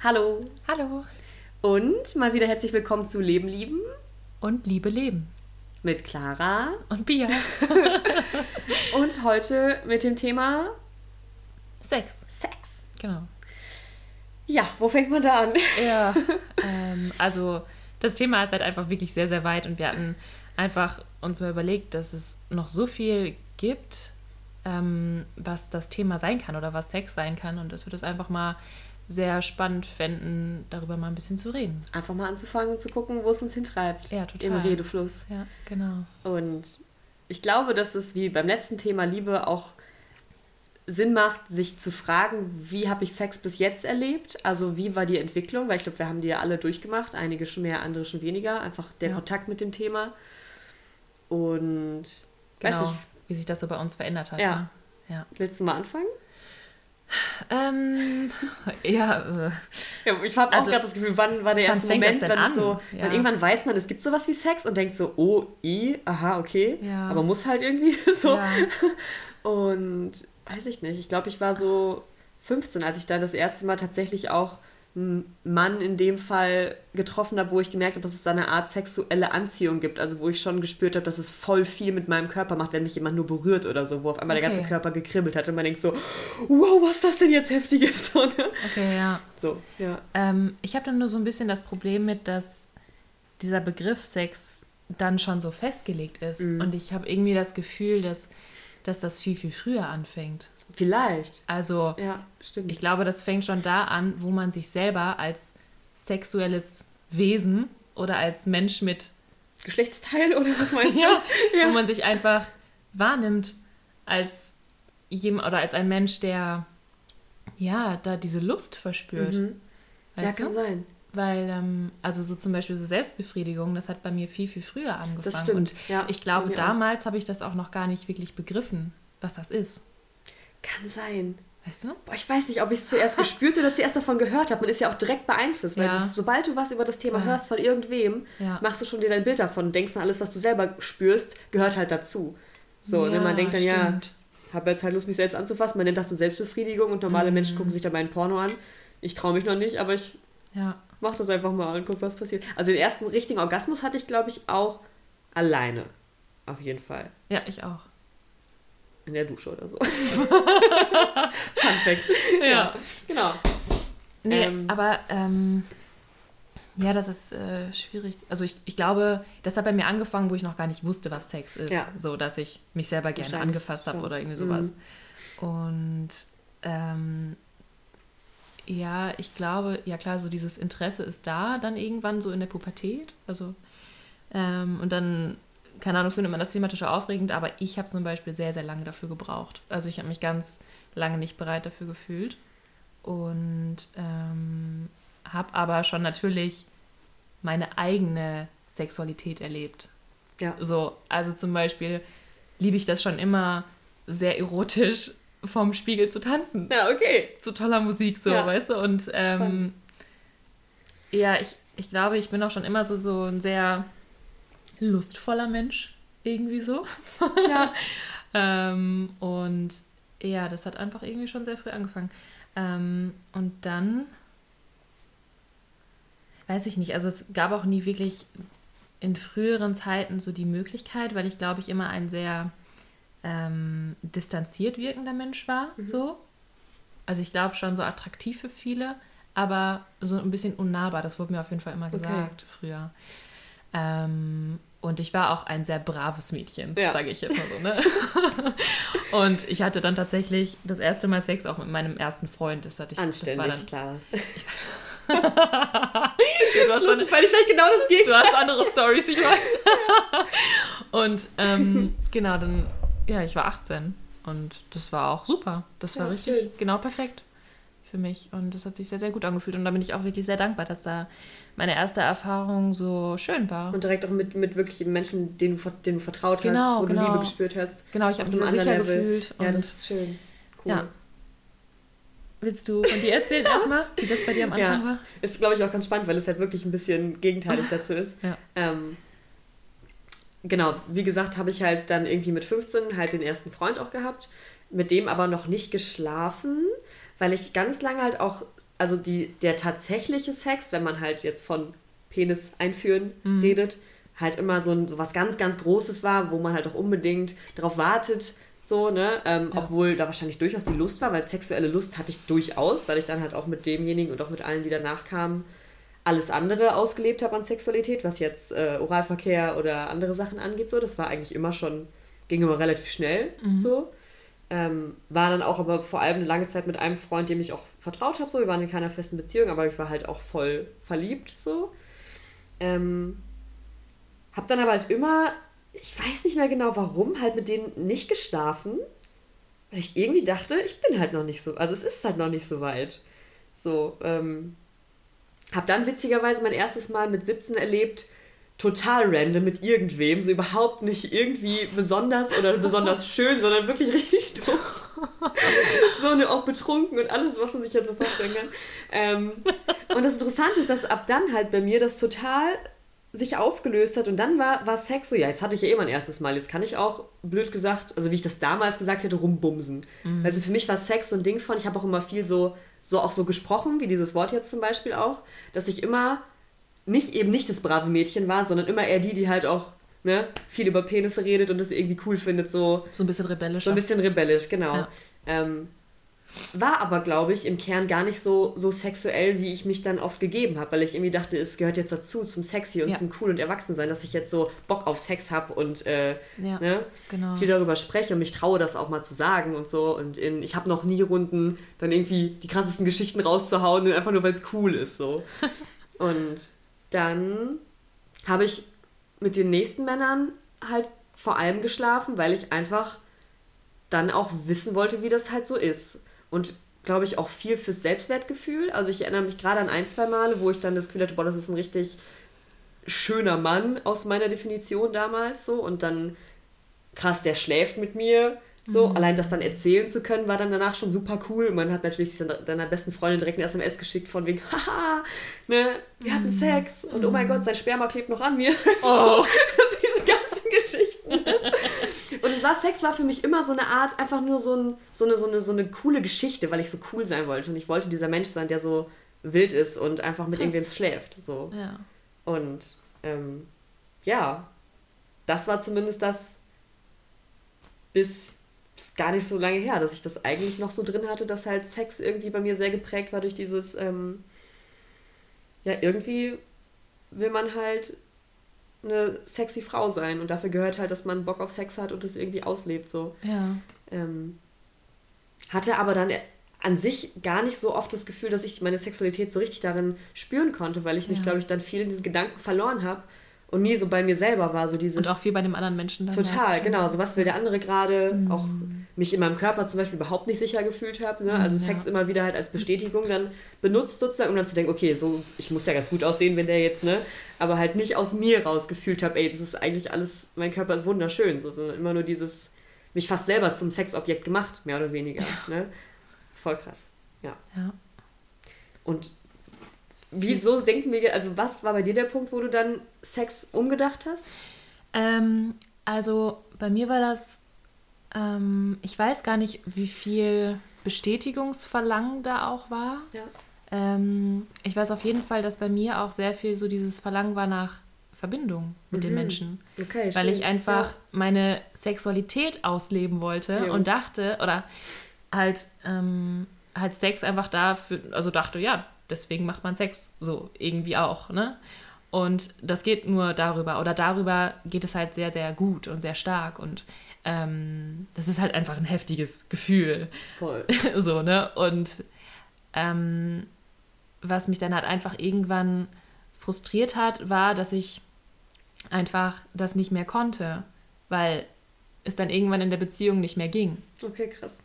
Hallo. Hallo. Und mal wieder herzlich willkommen zu Leben lieben Und Liebe leben. mit Clara. Und Bier. Und heute mit dem Thema Sex. Sex. Genau. Ja, wo fängt man da an? Ja. ähm, also das Thema ist halt einfach wirklich sehr, sehr weit und wir hatten einfach uns mal überlegt, dass es noch so viel gibt, ähm, was das Thema sein kann oder was Sex sein kann und dass wir das einfach mal sehr spannend fänden, darüber mal ein bisschen zu reden. Einfach mal anzufangen und zu gucken, wo es uns hintreibt. Ja, total. Im Redefluss. Ja, genau. Und ich glaube, dass es wie beim letzten Thema Liebe auch Sinn macht, sich zu fragen, wie habe ich Sex bis jetzt erlebt? Also wie war die Entwicklung? Weil ich glaube, wir haben die ja alle durchgemacht. Einige schon mehr, andere schon weniger. Einfach der Ja. Kontakt mit dem Thema. Und Genau. weiß nicht, Wie sich das so bei uns verändert hat. Ja. Ne? Ja. willst du mal anfangen? Ähm, ja, äh, Ja, ich habe auch Also, gerade das Gefühl, wann war der erste Moment, wenn es so, Ja. irgendwann weiß man, es gibt sowas wie Sex und denkt so, oh, i, aha, okay, Ja. aber muss halt irgendwie so. Und weiß ich nicht, ich glaube, ich war so 15, als ich da das erste Mal tatsächlich auch Mann in dem Fall getroffen habe, wo ich gemerkt habe, dass es da eine Art sexuelle Anziehung gibt. Also wo ich schon gespürt habe, dass es voll viel mit meinem Körper macht, wenn mich jemand nur berührt oder so, wo auf einmal der Okay. ganze Körper gekribbelt hat und man denkt so, wow, was ist das denn jetzt Heftiges? So, ne? Okay, ja. so ja. Ähm, ich habe dann nur so ein bisschen das Problem mit, dass dieser Begriff Sex dann schon so festgelegt ist. Mhm. Und ich habe irgendwie das Gefühl, dass, dass das viel, viel früher anfängt. Vielleicht. Also Ja, stimmt. ich glaube, das fängt schon da an, wo man sich selber als sexuelles Wesen oder als Mensch mit, Geschlechtsteil oder was meinst du? ja, Ja. wo man sich einfach wahrnimmt als jemand oder als ein Mensch, der ja da diese Lust verspürt. Mhm. Ja, kann du? sein. Weil, ähm, also so zum Beispiel so Selbstbefriedigung, das hat bei mir viel, viel früher angefangen. Das stimmt. Und ja, ich glaube, damals habe ich das auch noch gar nicht wirklich begriffen, was das ist. Kann sein. Weißt du? Boah, ich weiß nicht, ob ich es zuerst gespürt oder zuerst davon gehört habe. Man ist ja auch direkt beeinflusst, weil Ja. so, sobald du was über das Thema Klar. hörst von irgendwem, Ja. machst du schon dir dein Bild davon, denkst an alles, was du selber spürst, gehört halt dazu. So, und wenn Ja, man denkt dann, ja, stimmt. habe jetzt halt Lust, mich selbst anzufassen, man nennt das eine Selbstbefriedigung und normale Mhm. Menschen gucken sich dabei ein Porno an. Ich traue mich noch nicht, aber ich Ja. mach das einfach mal und guck, was passiert. Also den ersten richtigen Orgasmus hatte ich, glaube ich, auch alleine. Auf jeden Fall. Ja, ich auch. In der Dusche oder so. Fun Fact. Ja. Genau. Nee, Ähm. aber ähm, ja, das ist äh, schwierig. Also ich, ich glaube, das hat bei mir angefangen, wo ich noch gar nicht wusste, was Sex ist. Ja. So, dass ich mich selber gerne angefasst habe oder irgendwie Mhm. sowas. Und ähm, ja, ich glaube, ja klar, so dieses Interesse ist da dann irgendwann so in der Pubertät. Also ähm, und dann, keine Ahnung, findet man das thematisch aufregend, aber ich habe zum Beispiel sehr, sehr lange dafür gebraucht. Also ich habe mich ganz lange nicht bereit dafür gefühlt. Und ähm, habe aber schon natürlich meine eigene Sexualität erlebt. Ja. So, also zum Beispiel liebe ich das schon immer sehr erotisch vom Spiegel zu tanzen. Ja, okay. Zu toller Musik, so, Ja. weißt du? Und ähm, ja, ich, ich glaube, ich bin auch schon immer so, so ein sehr lustvoller Mensch, irgendwie so. Ja. Ähm, und ja, das hat einfach irgendwie schon sehr früh angefangen. Ähm, und dann, weiß ich nicht, also es gab auch nie wirklich in früheren Zeiten so die Möglichkeit, weil ich glaube ich immer ein sehr ähm, distanziert wirkender Mensch war, so. Also ich glaube schon so attraktiv für viele, aber so ein bisschen unnahbar, das wurde mir auf jeden Fall immer Okay. gesagt früher. Ähm, und ich war auch ein sehr braves Mädchen, Ja. sage ich jetzt mal so. Ne? und ich hatte dann tatsächlich das erste Mal Sex auch mit meinem ersten Freund. Das, hatte ich, das war Anständig, dann. klar. Du hast, lustig, weil ich vielleicht genau das du Gegenteil. hast andere Stories, ich weiß. und ähm, genau, dann, ja, ich war 18 und das war auch super. Das war Ja, richtig, schön. genau perfekt für mich. Und das hat sich sehr, sehr gut angefühlt. Und da bin ich auch wirklich sehr dankbar, dass da meine erste Erfahrung so schön war. Und direkt auch mit, mit wirklich Menschen, denen du, denen du vertraut Genau, hast, wo genau. du Liebe gespürt hast. genau, ich habe mich sicher Level. gefühlt. Ja, und das ist schön. Cool. Ja. Willst du von dir erzählen erstmal, wie das bei dir am Anfang Ja. war? Ist, glaube ich, auch ganz spannend, weil es halt wirklich ein bisschen gegenteilig dazu ist. Ja. Ähm, genau, wie gesagt, habe ich halt dann irgendwie mit 15 halt den ersten Freund auch gehabt, mit dem aber noch nicht geschlafen, weil ich ganz lange halt auch also die, der tatsächliche Sex, wenn man halt jetzt von Penis einführen mhm. redet, halt immer so, ein, so was ganz, ganz Großes war, wo man halt auch unbedingt darauf wartet, so, ne? Ähm, ja. Obwohl da wahrscheinlich durchaus die Lust war, weil sexuelle Lust hatte ich durchaus, weil ich dann halt auch mit demjenigen und auch mit allen, die danach kamen, alles andere ausgelebt habe an Sexualität, was jetzt äh, Oralverkehr oder andere Sachen angeht. So, das war eigentlich immer schon, ging immer relativ schnell mhm. so. Ähm, war dann auch aber vor allem eine lange Zeit mit einem Freund, dem ich auch vertraut habe. So, wir waren in keiner festen Beziehung, aber ich war halt auch voll verliebt. So. Ähm, hab dann aber halt immer, ich weiß nicht mehr genau warum, halt mit denen nicht geschlafen. Weil ich irgendwie dachte, ich bin halt noch nicht so, also es ist halt noch nicht so weit. So, ähm, hab dann witzigerweise mein erstes Mal mit 17 erlebt, total random mit irgendwem, so überhaupt nicht irgendwie besonders oder besonders schön, sondern wirklich richtig doof. so eine auch betrunken und alles, was man sich jetzt so vorstellen kann. Ähm, und das Interessante ist, dass ab dann halt bei mir das total sich aufgelöst hat und dann war, war Sex so, ja, jetzt hatte ich ja eh mein erstes Mal, jetzt kann ich auch, blöd gesagt, also wie ich das damals gesagt hätte, rumbumsen. Mhm. Also für mich war Sex so ein Ding von, ich habe auch immer viel so, so auch so gesprochen, wie dieses Wort jetzt zum Beispiel auch, dass ich immer nicht eben nicht das brave Mädchen war, sondern immer eher die, die halt auch ne, viel über Penisse redet und das irgendwie cool findet, so. So ein bisschen rebellisch. So ein bisschen rebellisch, genau. Ja. Ähm, war aber, glaube ich, im Kern gar nicht so, so sexuell, wie ich mich dann oft gegeben habe, weil ich irgendwie dachte, es gehört jetzt dazu, zum Sexy und ja. zum Cool und Erwachsensein, dass ich jetzt so Bock auf Sex habe und äh, ja, ne, genau. viel darüber spreche und mich traue, das auch mal zu sagen und so. Und in, ich habe noch nie Runden, dann irgendwie die krassesten Geschichten rauszuhauen, einfach nur, weil es cool ist. So. und dann habe ich mit den nächsten Männern halt vor allem geschlafen, weil ich einfach dann auch wissen wollte, wie das halt so ist und glaube ich auch viel fürs Selbstwertgefühl. Also ich erinnere mich gerade an ein, zwei Male, wo ich dann das Gefühl hatte, boah, das ist ein richtig schöner Mann aus meiner Definition damals so und dann krass, der schläft mit mir. So, mhm. allein das dann erzählen zu können, war dann danach schon super cool. Man hat natürlich seiner besten Freundin direkt eine SMS geschickt von wegen, haha, ne, wir hatten mhm. Sex und oh mein mhm. Gott, sein Sperma klebt noch an mir. Oh. so, diese ganzen Geschichten. Und es war, Sex war für mich immer so eine Art, einfach nur so, ein, so, eine, so, eine, so eine coole Geschichte, weil ich so cool sein wollte. Und ich wollte dieser Mensch sein, der so wild ist und einfach mit Krass. irgendwem schläft. So. Ja. Und ähm, ja, das war zumindest das bis, bis gar nicht so lange her, dass ich das eigentlich noch so drin hatte, dass halt Sex irgendwie bei mir sehr geprägt war durch dieses, ähm, ja, irgendwie will man halt eine sexy Frau sein und dafür gehört halt, dass man Bock auf Sex hat und das irgendwie auslebt so. Ja. Ähm, hatte aber dann an sich gar nicht so oft das Gefühl, dass ich meine Sexualität so richtig darin spüren konnte, weil ich mich, ja. glaube ich, dann viel in diesen Gedanken verloren habe und nie so bei mir selber war. So dieses, und auch viel bei dem anderen Menschen. Dann total, genau. So was will der andere gerade. Mhm. Auch mich in meinem Körper zum Beispiel überhaupt nicht sicher gefühlt habe. Ne? Also mhm, Sex ja. immer wieder halt als Bestätigung dann benutzt sozusagen, um dann zu denken, okay, so ich muss ja ganz gut aussehen, wenn der jetzt, ne? Aber halt nicht aus mir raus gefühlt habe, ey, das ist eigentlich alles, mein Körper ist wunderschön. So, sondern immer nur dieses, mich fast selber zum Sexobjekt gemacht, mehr oder weniger. Ja. Ne? Voll krass. Ja. ja. Und Wieso denken wir, also was war bei dir der Punkt, wo du dann Sex umgedacht hast? Ähm, also bei mir war das, ähm, ich weiß gar nicht, wie viel Bestätigungsverlangen da auch war. Ja. Ähm, ich weiß auf jeden Fall, dass bei mir auch sehr viel so dieses Verlangen war nach Verbindung mit mhm. den Menschen. Okay, weil schön. ich einfach ja. meine Sexualität ausleben wollte ja. und dachte, oder halt, ähm, halt Sex einfach dafür, also dachte, ja, deswegen macht man Sex so irgendwie auch, ne? Und das geht nur darüber oder darüber geht es halt sehr, sehr gut und sehr stark und ähm, das ist halt einfach ein heftiges Gefühl. Voll. so, ne? Und ähm, was mich dann halt einfach irgendwann frustriert hat, war, dass ich einfach das nicht mehr konnte, weil es dann irgendwann in der Beziehung nicht mehr ging. Okay, krass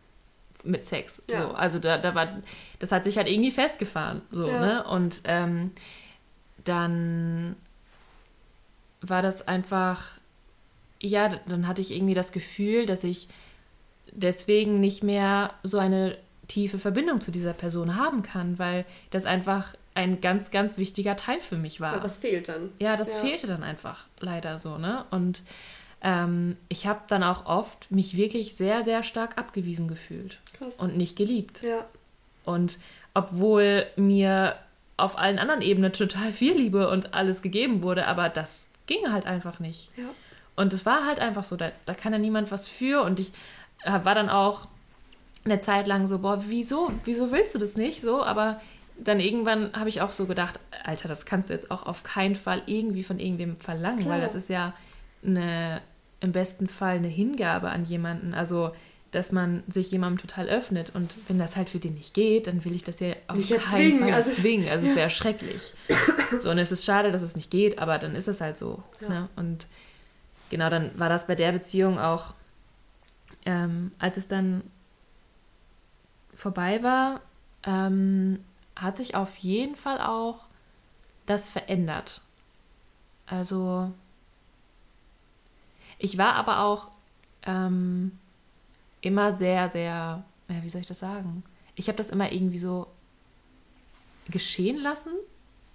mit Sex. Ja. So. Also da, da war, das hat sich halt irgendwie festgefahren. So, ja. ne? Und ähm, dann war das einfach, ja, dann hatte ich irgendwie das Gefühl, dass ich deswegen nicht mehr so eine tiefe Verbindung zu dieser Person haben kann, weil das einfach ein ganz, ganz wichtiger Teil für mich war. Aber was fehlt dann? Ja, das ja. fehlte dann einfach leider so, ne? Und ähm, ich habe dann auch oft mich wirklich sehr, sehr stark abgewiesen gefühlt Krass. und nicht geliebt. Ja. Und obwohl mir auf allen anderen Ebenen total viel Liebe und alles gegeben wurde, aber das ging halt einfach nicht. Ja. Und es war halt einfach so, da, da kann ja niemand was für und ich war dann auch eine Zeit lang so, boah, wieso? Wieso willst du das nicht? So, aber dann irgendwann habe ich auch so gedacht, Alter, das kannst du jetzt auch auf keinen Fall irgendwie von irgendwem verlangen, Klar. weil das ist ja eine, im besten Fall eine Hingabe an jemanden. Also, dass man sich jemandem total öffnet und wenn das halt für den nicht geht, dann will ich das ja auf nicht keinen zwingen, Fall also, zwingen. Also, ja. es wäre schrecklich. So, und es ist schade, dass es nicht geht, aber dann ist es halt so. Ja. Ne? Und genau, dann war das bei der Beziehung auch, ähm, als es dann vorbei war, ähm, hat sich auf jeden Fall auch das verändert. Also ich war aber auch ähm, immer sehr, sehr, ja, wie soll ich das sagen? Ich habe das immer irgendwie so geschehen lassen,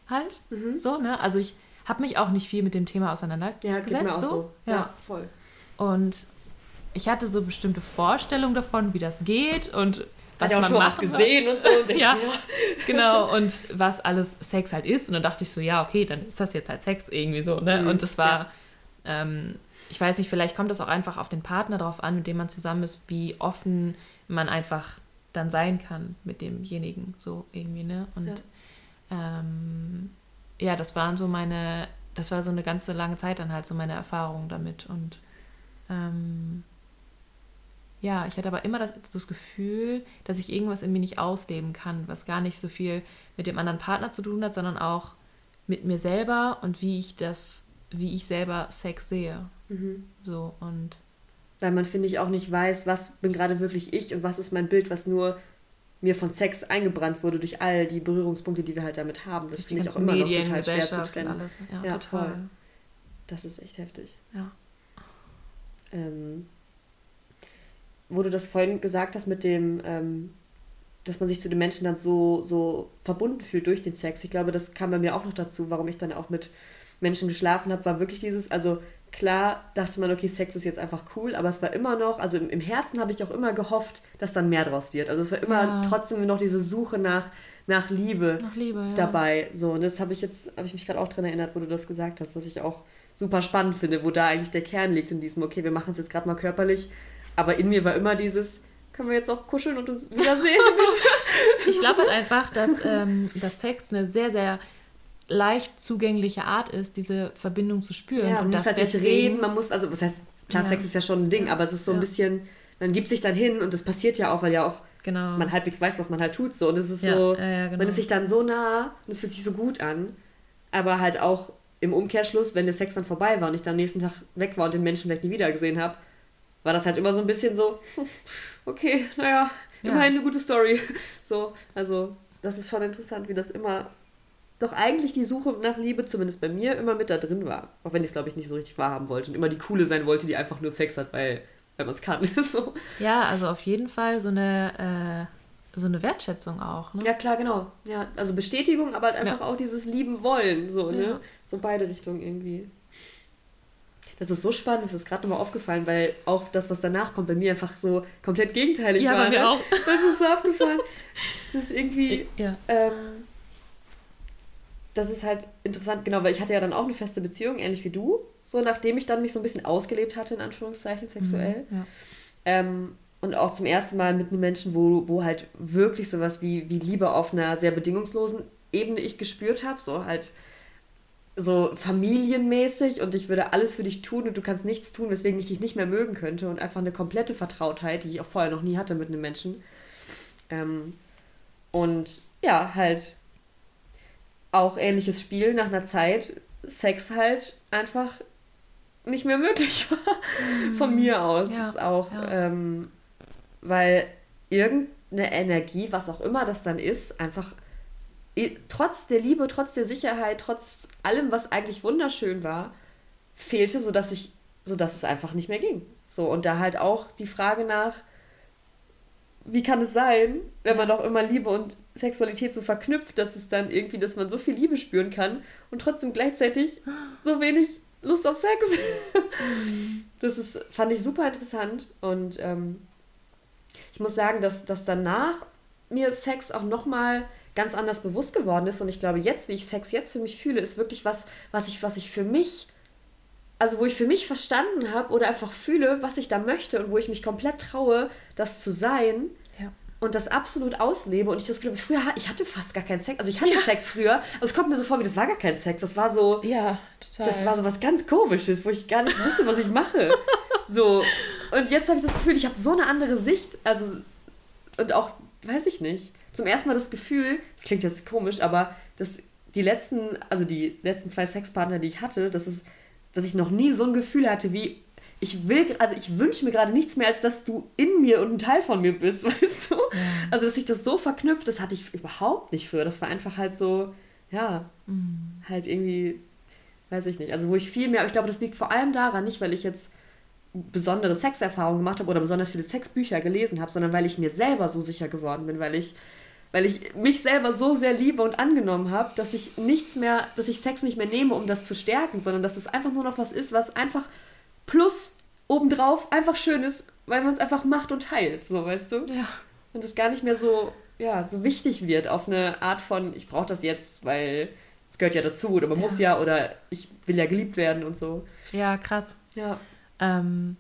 halt. Mhm. So, ne? Also ich habe mich auch nicht viel mit dem Thema auseinandergesetzt. Ja, so. so. Ja. ja, voll. Und ich hatte so bestimmte Vorstellungen davon, wie das geht und was Hat auch schon was gesehen und so. Und ja, genau. Und was alles Sex halt ist. Und dann dachte ich so, ja, okay, dann ist das jetzt halt Sex irgendwie so. Ne? Mhm, und das war, ja. Ähm, ich weiß nicht, vielleicht kommt das auch einfach auf den Partner drauf an, mit dem man zusammen ist, wie offen man einfach dann sein kann mit demjenigen, so irgendwie, ne? Und ja, ähm, ja das waren so meine, das war so eine ganze lange Zeit dann halt so meine Erfahrung damit. Und ähm, ja, ich hatte aber immer das, das Gefühl, dass ich irgendwas in mir nicht ausleben kann, was gar nicht so viel mit dem anderen Partner zu tun hat, sondern auch mit mir selber und wie ich das, wie ich selber Sex sehe. Mhm. So und weil man finde ich auch nicht weiß, was bin gerade wirklich ich und was ist mein Bild, was nur mir von Sex eingebrannt wurde durch all die Berührungspunkte, die wir halt damit haben. Das finde ich auch immer Medien, noch total schwer zu trennen. Alles. Ja, ja total. Voll. Das ist echt heftig. Ja. Ähm, wo du das vorhin gesagt hast mit dem, ähm, dass man sich zu den Menschen dann so, so verbunden fühlt durch den Sex. Ich glaube, das kam bei mir auch noch dazu, warum ich dann auch mit Menschen geschlafen habe, war wirklich dieses, also klar dachte man, okay, Sex ist jetzt einfach cool, aber es war immer noch, also im, im Herzen habe ich auch immer gehofft, dass dann mehr draus wird. Also es war immer ja. trotzdem noch diese Suche nach, nach Liebe, nach Liebe ja. dabei. So, und das habe ich jetzt, habe ich mich gerade auch dran erinnert, wo du das gesagt hast, was ich auch super spannend finde, wo da eigentlich der Kern liegt in diesem, okay, wir machen es jetzt gerade mal körperlich, aber in mir war immer dieses, können wir jetzt auch kuscheln und uns wiedersehen? ich glaube halt einfach, dass, ähm, dass Sex eine sehr, sehr leicht zugängliche Art ist, diese Verbindung zu spüren. Ja, man und muss halt nicht reden, man muss, also was heißt, klar, ja. Sex ist ja schon ein Ding, ja. aber es ist so ein bisschen, man gibt sich dann hin und das passiert ja auch, weil ja auch genau. man halbwegs weiß, was man halt tut. So. Und es ist so, genau. man ist sich dann so nah und es fühlt sich so gut an, aber halt auch im Umkehrschluss, wenn der Sex dann vorbei war und ich dann am nächsten Tag weg war und den Menschen vielleicht nie wieder gesehen habe, war das halt immer so ein bisschen so, okay, naja, ja. immerhin eine gute Story. So, also das ist schon interessant, wie das immer, doch eigentlich die Suche nach Liebe, zumindest bei mir, immer mit da drin war. Auch wenn ich es, glaube ich, nicht so richtig wahrhaben wollte und immer die Coole sein wollte, die einfach nur Sex hat, weil, weil man es kann. so. Ja, also auf jeden Fall so eine, äh, so eine Wertschätzung auch. Ne? Ja, klar, genau. Ja, also Bestätigung, aber halt einfach ja. auch dieses Lieben wollen. So, ne? Ja. So beide Richtungen irgendwie. Das ist so spannend, das ist gerade nochmal aufgefallen, weil auch das, was danach kommt, bei mir einfach so komplett gegenteilig ja, war. Ja, bei mir ne? auch. Das ist so aufgefallen. Das ist irgendwie. Ja. Ähm, das ist halt interessant, genau, weil ich hatte ja dann auch eine feste Beziehung, ähnlich wie du, so nachdem ich dann mich so ein bisschen ausgelebt hatte, in Anführungszeichen, sexuell. Mhm, ja. ähm, und auch zum ersten Mal mit einem Menschen, wo, wo halt wirklich sowas wie, wie Liebe auf einer sehr bedingungslosen Ebene ich gespürt habe, so halt so familienmäßig und ich würde alles für dich tun und du kannst nichts tun, weswegen ich dich nicht mehr mögen könnte und einfach eine komplette Vertrautheit, die ich auch vorher noch nie hatte mit einem Menschen. Ähm, und ja, halt auch ähnliches Spiel nach einer Zeit, Sex halt einfach nicht mehr möglich war. Mhm. Von mir aus ja, auch. Ja. Ähm, weil irgendeine Energie, was auch immer das dann ist, einfach trotz der Liebe, trotz der Sicherheit, trotz allem, was eigentlich wunderschön war, fehlte, sodass ich, sodass es einfach nicht mehr ging. So, und da halt auch die Frage nach, wie kann es sein, wenn man doch immer Liebe und Sexualität so verknüpft, dass es dann irgendwie, dass man so viel Liebe spüren kann und trotzdem gleichzeitig so wenig Lust auf Sex. das ist, fand ich super interessant und ähm, ich muss sagen, dass, dass danach mir Sex auch nochmal ganz anders bewusst geworden ist. Und ich glaube, jetzt, wie ich Sex jetzt für mich fühle, ist wirklich was, was ich, was ich für mich, also wo ich für mich verstanden habe oder einfach fühle, was ich da möchte und wo ich mich komplett traue, das zu sein. Ja. Und das absolut auslebe. Und ich das glaube, früher, ich hatte fast gar keinen Sex. Also ich hatte ja. Sex früher, aber es kommt mir so vor, wie das war gar kein Sex. Das war so. Ja, total. Das war so was ganz komisches, wo ich gar nicht wusste, was ich mache. so. Und jetzt habe ich das Gefühl, ich habe so eine andere Sicht. Also. Und auch, weiß ich nicht zum ersten Mal das Gefühl, das klingt jetzt komisch, aber dass die letzten, also die letzten zwei Sexpartner, die ich hatte, das ist, dass ich noch nie so ein Gefühl hatte wie, ich will, also ich wünsche mir gerade nichts mehr, als dass du in mir und ein Teil von mir bist, weißt du? Also, dass sich das so verknüpft, das hatte ich überhaupt nicht früher. Das war einfach halt so, ja, mhm. halt irgendwie, weiß ich nicht. Also, wo ich viel mehr, aber ich glaube, das liegt vor allem daran, nicht weil ich jetzt besondere Sexerfahrungen gemacht habe oder besonders viele Sexbücher gelesen habe, sondern weil ich mir selber so sicher geworden bin, weil ich weil ich mich selber so sehr liebe und angenommen habe, dass ich nichts mehr, dass ich Sex nicht mehr nehme, um das zu stärken, sondern dass es einfach nur noch was ist, was einfach plus obendrauf einfach schön ist, weil man es einfach macht und teilt, so weißt du? Ja. Und es gar nicht mehr so, ja, so wichtig wird auf eine Art von, ich brauche das jetzt, weil es gehört ja dazu oder man ja. muss ja oder ich will ja geliebt werden und so. Ja, krass. Ja. Ähm,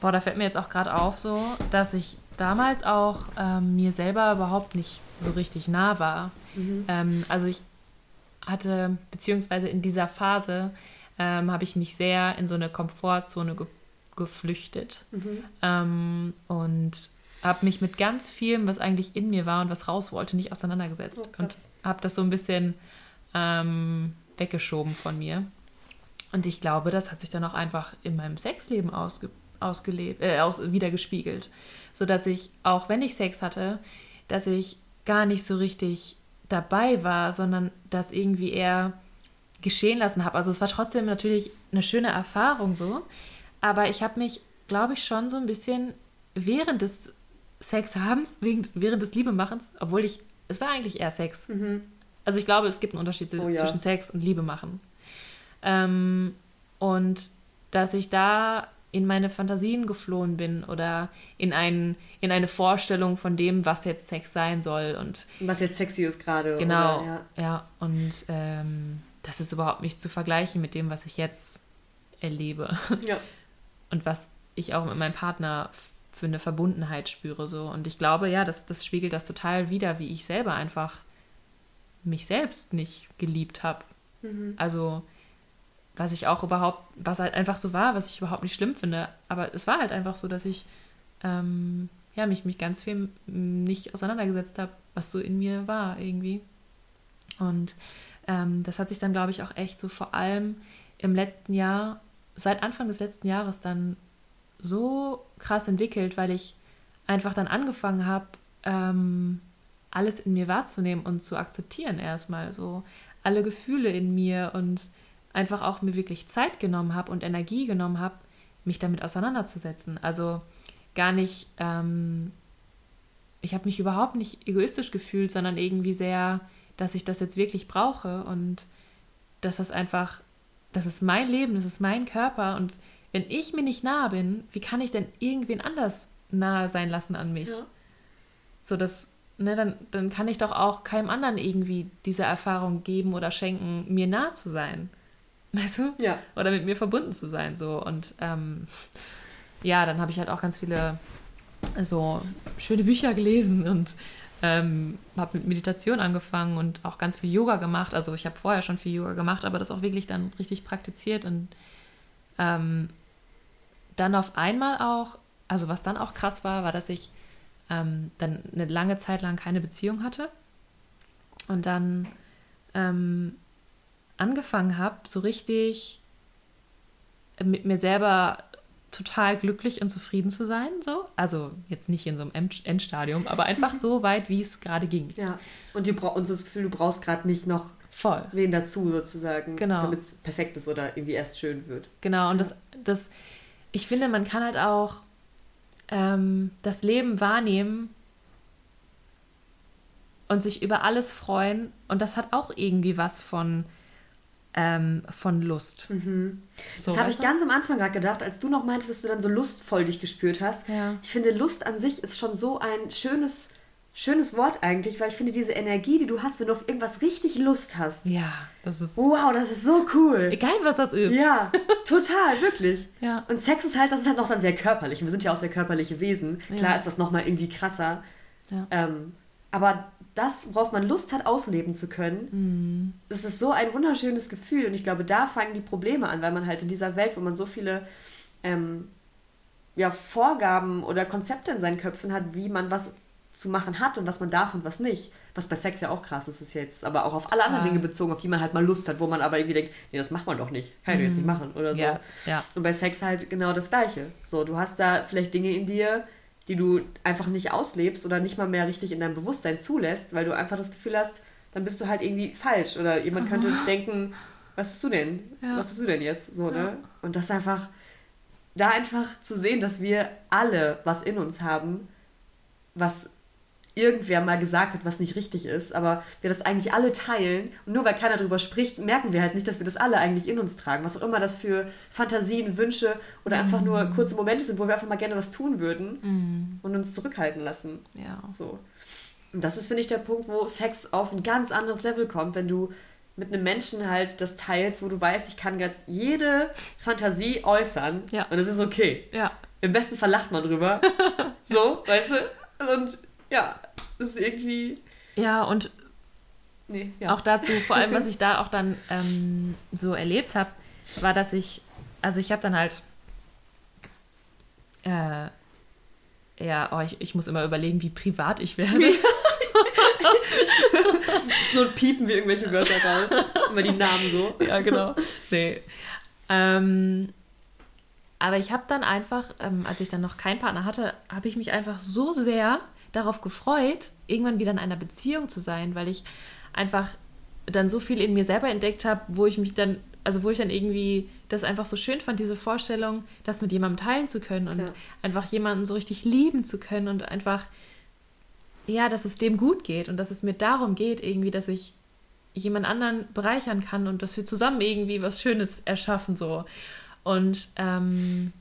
boah, da fällt mir jetzt auch gerade auf so, dass ich damals auch ähm, mir selber überhaupt nicht so richtig nah war. Mhm. Ähm, also ich hatte, beziehungsweise in dieser Phase ähm, habe ich mich sehr in so eine Komfortzone ge geflüchtet mhm. ähm, und habe mich mit ganz vielem, was eigentlich in mir war und was raus wollte, nicht auseinandergesetzt oh, und habe das so ein bisschen ähm, weggeschoben von mir. Und ich glaube, das hat sich dann auch einfach in meinem Sexleben ausge ausgelebt, äh, aus, wieder gespiegelt, sodass ich, auch wenn ich Sex hatte, dass ich gar nicht so richtig dabei war, sondern das irgendwie eher geschehen lassen habe. Also es war trotzdem natürlich eine schöne Erfahrung so, aber ich habe mich, glaube ich, schon so ein bisschen während des Sexhabens, während des Liebemachens, obwohl ich, es war eigentlich eher Sex. Mhm. Also ich glaube, es gibt einen Unterschied oh, zwischen ja. Sex und Liebe machen. Ähm, und dass ich da in meine Fantasien geflohen bin oder in, ein, in eine Vorstellung von dem, was jetzt Sex sein soll. Und was jetzt sexy ist gerade. Genau, oder, ja. ja. Und ähm, das ist überhaupt nicht zu vergleichen mit dem, was ich jetzt erlebe. Ja. Und was ich auch mit meinem Partner für eine Verbundenheit spüre. So. Und ich glaube, ja, das, das spiegelt das total wider, wie ich selber einfach mich selbst nicht geliebt habe. Mhm. Also was ich auch überhaupt, was halt einfach so war, was ich überhaupt nicht schlimm finde. Aber es war halt einfach so, dass ich ähm, ja, mich, mich ganz viel nicht auseinandergesetzt habe, was so in mir war irgendwie. Und ähm, das hat sich dann, glaube ich, auch echt so vor allem im letzten Jahr, seit Anfang des letzten Jahres dann so krass entwickelt, weil ich einfach dann angefangen habe, ähm, alles in mir wahrzunehmen und zu akzeptieren erstmal so alle Gefühle in mir und einfach auch mir wirklich Zeit genommen habe und Energie genommen habe, mich damit auseinanderzusetzen. Also gar nicht, ähm, ich habe mich überhaupt nicht egoistisch gefühlt, sondern irgendwie sehr, dass ich das jetzt wirklich brauche und dass das einfach, das ist mein Leben, das ist mein Körper und wenn ich mir nicht nahe bin, wie kann ich denn irgendwen anders nahe sein lassen an mich? Ja. So dass, ne, dann, dann kann ich doch auch keinem anderen irgendwie diese Erfahrung geben oder schenken, mir nah zu sein. Weißt du? Ja. Oder mit mir verbunden zu sein. So. Und ähm, ja, dann habe ich halt auch ganz viele so schöne Bücher gelesen und ähm, habe mit Meditation angefangen und auch ganz viel Yoga gemacht. Also ich habe vorher schon viel Yoga gemacht, aber das auch wirklich dann richtig praktiziert und ähm, dann auf einmal auch, also was dann auch krass war, war, dass ich ähm, dann eine lange Zeit lang keine Beziehung hatte und dann ähm, angefangen habe, so richtig mit mir selber total glücklich und zufrieden zu sein, so. Also jetzt nicht in so einem Endstadium, aber einfach so weit, wie es gerade ging. Ja. Und, du und das Gefühl, du brauchst gerade nicht noch Voll. wen dazu sozusagen, genau. damit es perfekt ist oder irgendwie erst schön wird. Genau, und ja. das, das, ich finde, man kann halt auch ähm, das Leben wahrnehmen und sich über alles freuen. Und das hat auch irgendwie was von ähm, von Lust. Mhm. So, das habe ich ganz am Anfang gerade gedacht, als du noch meintest, dass du dann so lustvoll dich gespürt hast. Ja. Ich finde, Lust an sich ist schon so ein schönes schönes Wort eigentlich, weil ich finde, diese Energie, die du hast, wenn du auf irgendwas richtig Lust hast. Ja, das ist. Wow, das ist so cool. Egal, was das ist. Ja, total, wirklich. Ja. Und Sex ist halt, das ist halt noch dann sehr körperlich. Und wir sind ja auch sehr körperliche Wesen. Klar Ja. ist das nochmal irgendwie krasser. Ja. Ähm, aber das, worauf man Lust hat, ausleben zu können, Mhm. das ist so ein wunderschönes Gefühl. Und ich glaube, da fangen die Probleme an, weil man halt in dieser Welt, wo man so viele ähm, ja, Vorgaben oder Konzepte in seinen Köpfen hat, wie man was zu machen hat und was man darf und was nicht. Was bei Sex ja auch krass ist, ist jetzt aber auch auf alle anderen. Dinge bezogen, auf die man halt mal Lust hat, wo man aber irgendwie denkt, nee, das macht man doch nicht. Kann ich jetzt nicht machen oder so. Mhm. Ja, ja. Und bei Sex halt genau das Gleiche. So, du hast da vielleicht Dinge in dir, die du einfach nicht auslebst oder nicht mal mehr richtig in deinem Bewusstsein zulässt, weil du einfach das Gefühl hast, dann bist du halt irgendwie falsch. Oder jemand könnte denken, was bist du denn? Ja. Was bist du denn jetzt? So, Ja. ne? Und das einfach, da einfach zu sehen, dass wir alle was in uns haben, was irgendwer mal gesagt hat, was nicht richtig ist, aber wir das eigentlich alle teilen und nur weil keiner darüber spricht, merken wir halt nicht, dass wir das alle eigentlich in uns tragen, was auch immer das für Fantasien, Wünsche oder einfach nur kurze Momente sind, wo wir einfach mal gerne was tun würden und uns zurückhalten lassen. Ja. So. Und das ist, finde ich, der Punkt, wo Sex auf ein ganz anderes Level kommt, wenn du mit einem Menschen halt das teilst, wo du weißt, ich kann ganz jede Fantasie äußern Ja. und es ist okay. Ja. Im besten Fall lacht man drüber. so, weißt du? Und ja, das ist irgendwie. Ja, und Nee, ja. auch dazu, vor allem, was ich da auch dann ähm, so erlebt habe, war, dass ich, also ich habe dann halt, äh, ja, oh, ich, ich muss immer überlegen, wie privat ich werde. nur piepen wir irgendwelche Wörter raus. Immer die Namen so. ja, genau. Nee. Ähm, aber ich habe dann einfach, ähm, als ich dann noch keinen Partner hatte, habe ich mich einfach so sehr darauf gefreut, irgendwann wieder in einer Beziehung zu sein, weil ich einfach dann so viel in mir selber entdeckt habe, wo ich mich dann, also wo ich dann irgendwie das einfach so schön fand, diese Vorstellung, das mit jemandem teilen zu können und Ja. einfach jemanden so richtig lieben zu können und einfach, ja, dass es dem gut geht und dass es mir darum geht, irgendwie, dass ich jemand anderen bereichern kann und dass wir zusammen irgendwie was Schönes erschaffen so. Und ähm,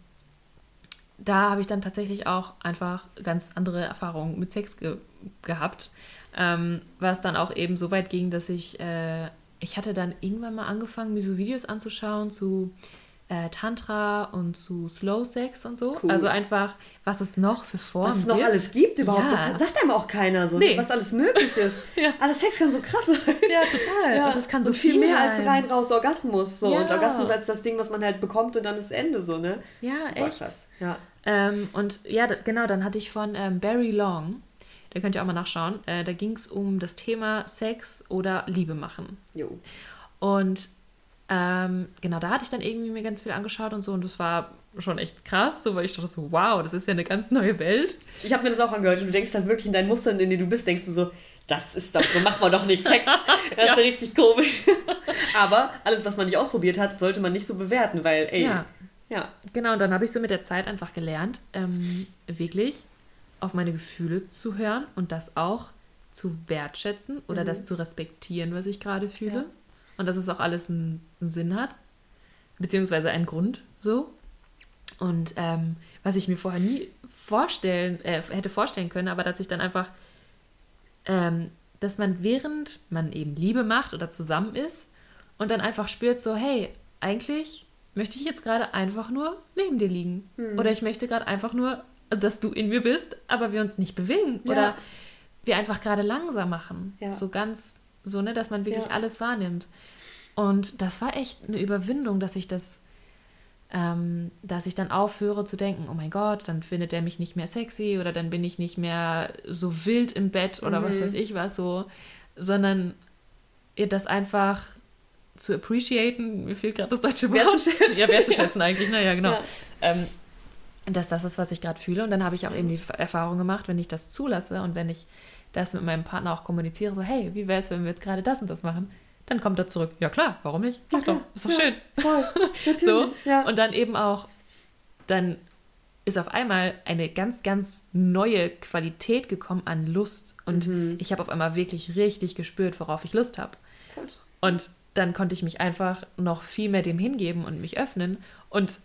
da habe ich dann tatsächlich auch einfach ganz andere Erfahrungen mit Sex ge gehabt, ähm, was dann auch eben so weit ging, dass ich, äh, ich hatte dann irgendwann mal angefangen, mir so Videos anzuschauen zu äh, Tantra und zu Slow Sex und so. Cool. Also einfach, was es noch für Formen Was es noch gibt. alles gibt überhaupt, Ja. das sagt einem auch keiner so, Nee. was alles möglich ist. Ja. Aber Sex kann so krass sein. Ja, total. Und das kann so und viel, viel mehr sein. als rein raus Orgasmus. So. Ja. Und Orgasmus als das Ding, was man halt bekommt und dann ist Ende so, ne? Ja, Super echt. krass. Ja. Ähm, und ja, genau, dann hatte ich von ähm, Barry Long, da könnt ihr auch mal nachschauen, äh, da ging es um das Thema Sex oder Liebe machen. Jo. Und ähm, genau, da hatte ich dann irgendwie mir ganz viel angeschaut und so und das war schon echt krass, so weil ich dachte so, wow, das ist ja eine ganz neue Welt. Ich habe mir das auch angehört und du denkst halt wirklich in deinen Mustern, in denen du bist, denkst du so, das ist doch, so macht man doch nicht Sex. Das ist ja richtig komisch. Aber alles, was man nicht ausprobiert hat, sollte man nicht so bewerten, weil, ey, Ja. ja. Genau, und dann habe ich so mit der Zeit einfach gelernt, ähm, wirklich auf meine Gefühle zu hören und das auch zu wertschätzen oder das zu respektieren, was ich gerade fühle. Ja. Und dass es auch alles einen, einen Sinn hat, beziehungsweise einen Grund so. Und ähm, was ich mir vorher nie vorstellen, äh, hätte vorstellen können, aber dass ich dann einfach, ähm, dass man während man eben Liebe macht oder zusammen ist und dann einfach spürt so, hey, eigentlich möchte ich jetzt gerade einfach nur neben dir liegen. Oder ich möchte gerade einfach nur, also, dass du in mir bist, aber wir uns nicht bewegen. Ja. Oder wir einfach gerade langsam machen. Ja. So ganz, so, ne, dass man wirklich Ja. alles wahrnimmt. Und das war echt eine Überwindung, dass ich das, ähm, dass ich dann aufhöre zu denken, oh mein Gott, dann findet er mich nicht mehr sexy oder dann bin ich nicht mehr so wild im Bett oder was Mhm. weiß ich was so, sondern ihr das einfach zu appreciaten, mir fehlt gerade das deutsche Wort. Wertzuschätzen. Ja, wertzuschätzen eigentlich, naja, genau. Ja. Ähm, dass das ist, was ich gerade fühle. Und dann habe ich auch eben die Erfahrung gemacht, wenn ich das zulasse und wenn ich das mit meinem Partner auch kommuniziere, so, hey, wie wäre es, wenn wir jetzt gerade das und das machen? Dann kommt er zurück, ja klar, warum nicht? Mach klar. doch, ist doch Ja. schön. Voll. Natürlich. So. Ja. Und dann eben auch, dann ist auf einmal eine ganz, ganz neue Qualität gekommen an Lust. Und Mhm. ich habe auf einmal wirklich richtig gespürt, worauf ich Lust habe. Und dann konnte ich mich einfach noch viel mehr dem hingeben und mich öffnen. Und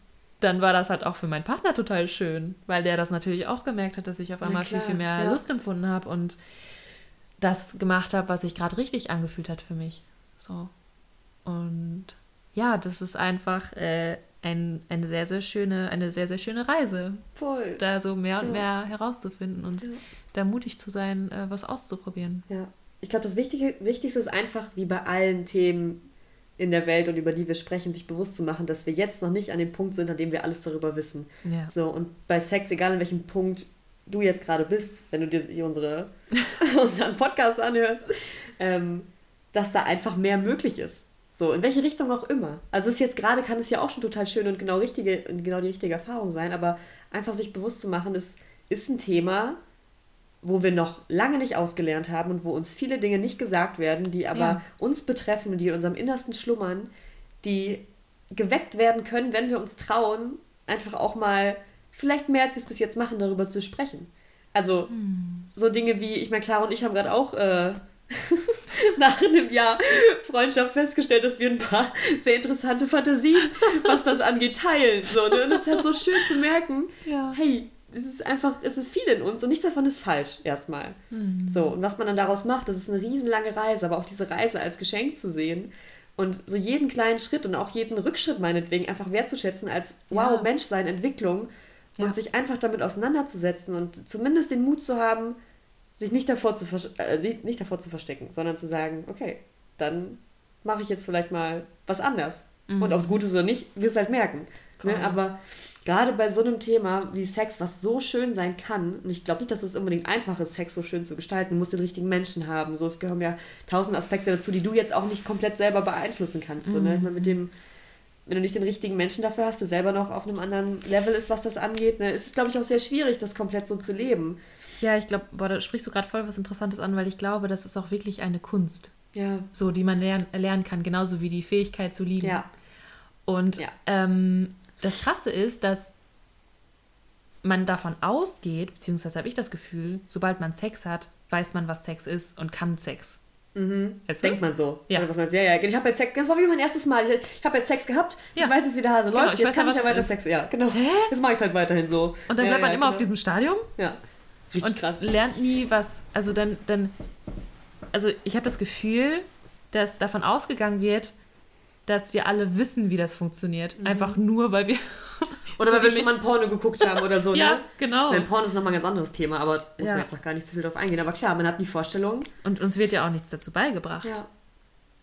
dann war das halt auch für meinen Partner total schön, weil der das natürlich auch gemerkt hat, dass ich auf einmal viel, viel mehr ja. Lust empfunden habe und das gemacht habe, was sich gerade richtig angefühlt hat für mich. So. Und ja, das ist einfach äh, ein, eine sehr, sehr schöne, eine sehr, sehr schöne Reise. Voll. Da so mehr und ja. mehr herauszufinden und ja. da mutig zu sein, äh, was auszuprobieren. Ja. Ich glaube, das Wichtige, Wichtigste ist einfach, wie bei allen Themen in der Welt und über die wir sprechen, sich bewusst zu machen, dass wir jetzt noch nicht an dem Punkt sind, an dem wir alles darüber wissen. Ja. So, und bei Sex, egal in welchem Punkt du jetzt gerade bist, wenn du dir unsere, unseren Podcast anhörst, ähm, dass da einfach mehr möglich ist. So, in welche Richtung auch immer. Also es ist jetzt gerade, kann es ja auch schon total schön und genau, richtige, genau die richtige Erfahrung sein, aber einfach sich bewusst zu machen, es ist ein Thema, wo wir noch lange nicht ausgelernt haben und wo uns viele Dinge nicht gesagt werden, die aber ja. uns betreffen und die in unserem Innersten schlummern, die geweckt werden können, wenn wir uns trauen, einfach auch mal, vielleicht mehr als wir es bis jetzt machen, darüber zu sprechen. Also hm. so Dinge wie, ich meine, Clara und ich haben gerade auch äh, nach einem Jahr Freundschaft festgestellt, dass wir ein paar sehr interessante Fantasien, was das angeht, teilen. So, ne? Und es ist halt so schön zu merken, ja. hey, es ist einfach, es ist viel in uns und nichts davon ist falsch, erstmal. Mhm. So, und was man dann daraus macht, das ist eine riesenlange Reise, aber auch diese Reise als Geschenk zu sehen und so jeden kleinen Schritt und auch jeden Rückschritt meinetwegen einfach wertzuschätzen als, wow, ja. Menschsein, Entwicklung und ja. sich einfach damit auseinanderzusetzen und zumindest den Mut zu haben, sich nicht davor zu, äh, nicht davor zu verstecken, sondern zu sagen, okay, dann mache ich jetzt vielleicht mal was anders. Mhm. Und ob es gut ist oder nicht, wirst du halt merken. Ne? Aber gerade bei so einem Thema wie Sex, was so schön sein kann, und ich glaube nicht, dass es unbedingt einfach ist, Sex so schön zu gestalten, du musst den richtigen Menschen haben. So, es gehören ja tausend Aspekte dazu, die du jetzt auch nicht komplett selber beeinflussen kannst. Mhm. So, ne? Ich meine, mit dem wenn du nicht den richtigen Menschen dafür hast, der selber noch auf einem anderen Level ist, was das angeht, ne, ist es, glaube ich, auch sehr schwierig, das komplett so zu leben. Ja, ich glaube, da sprichst du gerade voll was Interessantes an, weil ich glaube, das ist auch wirklich eine Kunst. Ja. So, die man lern, lernen kann, genauso wie die Fähigkeit zu lieben. Ja. Und ja. Ähm, das Krasse ist, dass man davon ausgeht, beziehungsweise habe ich das Gefühl, sobald man Sex hat, weiß man, was Sex ist und kann Sex. Mhm. Das denkt man so. Ja. Also, was meinst, ja, ja. Ich habe jetzt Sex, das war wie mein erstes Mal. Ich, ich habe jetzt Sex gehabt, ja. ich weiß jetzt, wie der Hase genau, läuft, jetzt kann ich ja weiter Sex. Ja, genau. Hä? Jetzt mache ich es halt weiterhin so. Und dann ja, bleibt man immer genau. auf diesem Stadium. Ja. Richtig und krass. lernt nie was. Also dann, dann also ich habe das Gefühl, dass davon ausgegangen wird, dass wir alle wissen, wie das funktioniert. Mhm. Einfach nur, weil wir. Oder weil wir schon mal ein Porno geguckt haben oder so, ja, ne? genau. Weil Porno ist nochmal ein ganz anderes Thema, aber muss ja. man jetzt noch gar nicht zu viel drauf eingehen. Aber klar, man hat die Vorstellung. Und uns wird ja auch nichts dazu beigebracht. Ja.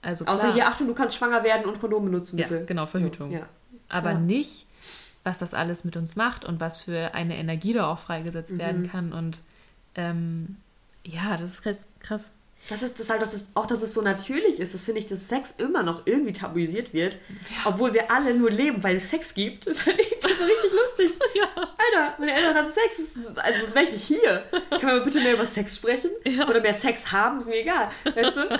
Also klar. Außer hier, Achtung, du kannst schwanger werden und Kondom benutzen, bitte. Ja, genau, Verhütung. Ja. Aber nicht, was das alles mit uns macht und was für eine Energie da auch freigesetzt mhm. werden kann. Und ähm, ja, das ist krass. krass. Das ist das halt das, auch, dass es so natürlich ist. Das finde ich, dass Sex immer noch irgendwie tabuisiert wird. Ja. Obwohl wir alle nur leben, weil es Sex gibt. Das ist halt irgendwie so richtig lustig. Ja. Alter, meine Eltern hatten Sex. Also, sonst wäre ich nicht hier. Kann man bitte mehr über Sex sprechen? Ja. Oder mehr Sex haben? Ist mir egal. Weißt du?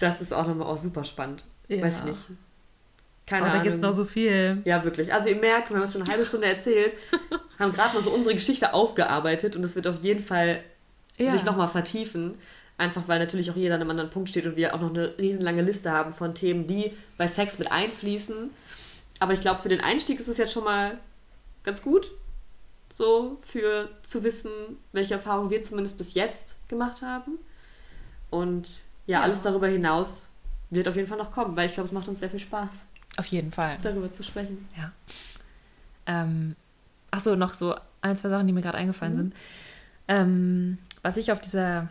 das ist auch nochmal auch super spannend. Weiß ich nicht. Keine oh, da gibt es noch so viel. Ja, wirklich. Also ihr merkt, wir haben es schon eine halbe Stunde erzählt, haben gerade mal so unsere Geschichte aufgearbeitet und es wird auf jeden Fall ja. sich nochmal vertiefen. Einfach weil natürlich auch jeder an einem anderen Punkt steht und wir auch noch eine riesenlange Liste haben von Themen, die bei Sex mit einfließen. Aber ich glaube, für den Einstieg ist es jetzt schon mal ganz gut, so für zu wissen, welche Erfahrungen wir zumindest bis jetzt gemacht haben. Und ja, ja. alles darüber hinaus wird auf jeden Fall noch kommen, weil ich glaube, es macht uns sehr viel Spaß. Auf jeden Fall. Darüber zu sprechen. Ja. Ähm, Achso, noch so ein, zwei Sachen, die mir gerade eingefallen mhm. sind. Ähm, was ich auf dieser,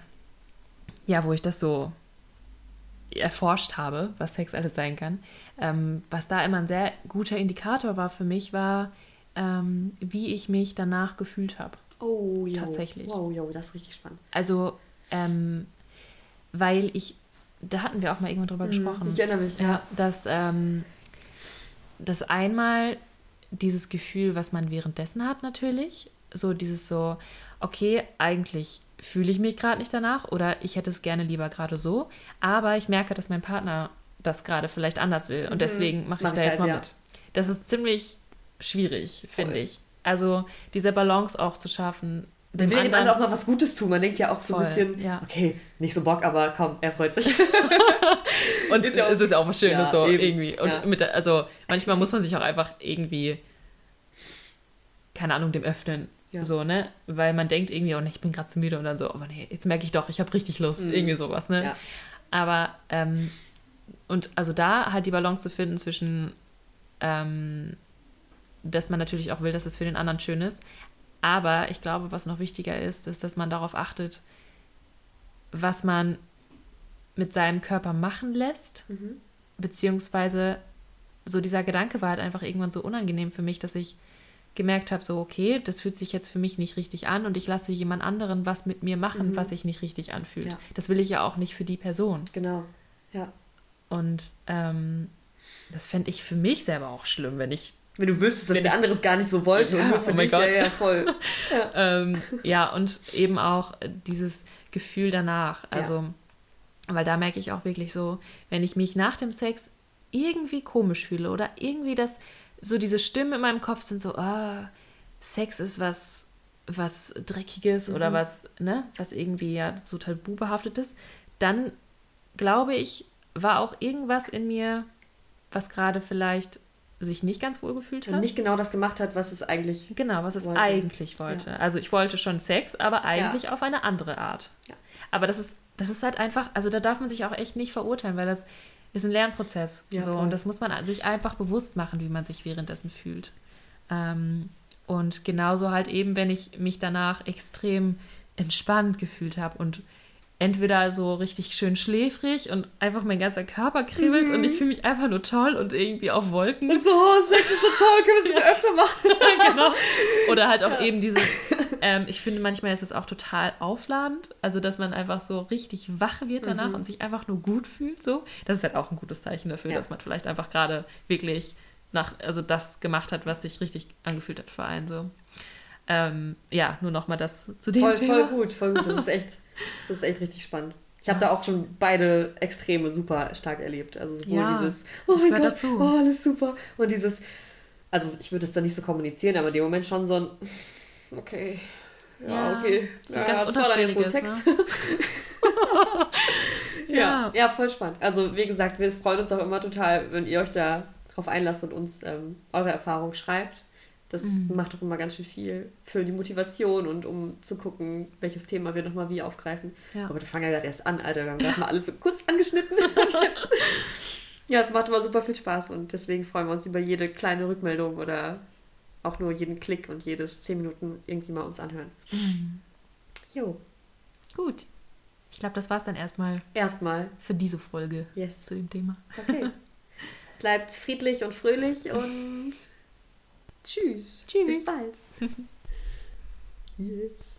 ja, wo ich das so erforscht habe, was Sex alles sein kann, ähm, was da immer ein sehr guter Indikator war für mich, war, ähm, wie ich mich danach gefühlt habe. Oh, jo. Tatsächlich. Wow, jo, das ist richtig spannend. Also, ähm, weil ich, da hatten wir auch mal irgendwann drüber mhm, gesprochen. Ich erinnere mich, ja. Dass, ähm, dass einmal dieses Gefühl, was man währenddessen hat, natürlich, so dieses so, okay, eigentlich fühle ich mich gerade nicht danach oder ich hätte es gerne lieber gerade so, aber ich merke, dass mein Partner das gerade vielleicht anders will und mhm. deswegen mache ich Mach da jetzt halt, mal ja. mit. Das ist ziemlich schwierig, finde ich. Also diese Balance auch zu schaffen. Man will dem anderen auch mal was Gutes tun. Man denkt ja auch so Voll, ein bisschen, ja. okay, nicht so Bock, aber komm, er freut sich. Und Ist ja auch- es ist auch was Schönes Ja, so eben. irgendwie. Und mit also manchmal muss man sich auch einfach irgendwie, keine Ahnung, dem öffnen. Ja. So, ne? Weil man denkt irgendwie, oh nee, ich bin gerade zu müde und dann so, oh nee, jetzt merke ich doch, ich habe richtig Lust. Mhm. Irgendwie sowas, ne? Ja. Aber, ähm, und also da halt die Balance zu finden zwischen, ähm, dass man natürlich auch will, dass es für den anderen schön ist. Aber ich glaube, was noch wichtiger ist, ist, dass man darauf achtet, was man mit seinem Körper machen lässt, Mhm. beziehungsweise so dieser Gedanke war halt einfach irgendwann so unangenehm für mich, dass ich gemerkt habe, so okay, das fühlt sich jetzt für mich nicht richtig an und ich lasse jemand anderen was mit mir machen, Mhm. was sich nicht richtig anfühlt. Ja. Das will ich ja auch nicht für die Person. Genau. Ja. Und ähm, das fände ich für mich selber auch schlimm, wenn ich Wenn du wüsstest, dass der ich- andere es gar nicht so wollte Ja, und nur für oh mein dich, ja, ja, voll. ähm, ja, und eben auch äh, dieses Gefühl danach. Also, weil da merke ich auch wirklich so, wenn ich mich nach dem Sex irgendwie komisch fühle oder irgendwie das, so diese Stimmen in meinem Kopf sind so, ah, Sex ist was, was Dreckiges oder Mhm. was, ne, was irgendwie ja so tabu behaftet ist, dann glaube ich, war auch irgendwas in mir, was gerade vielleicht sich nicht ganz wohl gefühlt hat. Und nicht genau das gemacht hat, was es eigentlich. Genau, was es wollte. eigentlich wollte. Also ich wollte schon Sex, aber eigentlich Ja. auf eine andere Art. Ja. Aber das ist, das ist halt einfach, also da darf man sich auch echt nicht verurteilen, weil das ist ein Lernprozess. Ja, so, voll. und das muss man sich einfach bewusst machen, wie man sich währenddessen fühlt. Ähm, und genauso halt eben, wenn ich mich danach extrem entspannt gefühlt habe und entweder so richtig schön schläfrig und einfach mein ganzer Körper kribbelt und ich fühle mich einfach nur toll und irgendwie auf Wolken. Und so, oh, Sex ist so toll, können wir es bitte öfter machen? genau. Oder halt auch eben dieses, ähm, ich finde manchmal ist es auch total aufladend, also dass man einfach so richtig wach wird danach Mhm. und sich einfach nur gut fühlt so. Das ist halt auch ein gutes Zeichen dafür, Ja. dass man vielleicht einfach gerade wirklich nach, also das gemacht hat, was sich richtig angefühlt hat für einen so. Ähm, ja, nur nochmal das zu dem Voll, Thema. voll gut, voll gut. Das ist echt, das ist echt richtig spannend. Ich habe da auch schon beide Extreme super stark erlebt. Also sowohl Ja, dieses, oh das mein Gott, dazu. oh, alles super. Und dieses, also ich würde es dann nicht so kommunizieren, aber in dem Moment schon so ein, okay, ja, Ja, okay. so ja, ganz das war dann jetzt wohl Sex. ne? Ja. ja, voll spannend. Also wie gesagt, wir freuen uns auch immer total, wenn ihr euch da drauf einlasst und uns ähm, eure Erfahrung schreibt. Das Mhm. macht doch immer ganz schön viel für die Motivation und um zu gucken, welches Thema wir nochmal wie aufgreifen. Ja. Aber wir fangen ja gerade erst an, Alter. Wir haben gerade mal alles so kurz angeschnitten. Ja, es macht immer super viel Spaß und deswegen freuen wir uns über jede kleine Rückmeldung oder auch nur jeden Klick und jedes 10 Minuten irgendwie mal uns anhören. Mhm. Jo, Gut. Ich glaube, das war es dann erstmal erstmal. für diese Folge Yes. zu dem Thema. Okay. Bleibt friedlich und fröhlich und tschüss. Tschüss. Bis bald. yes.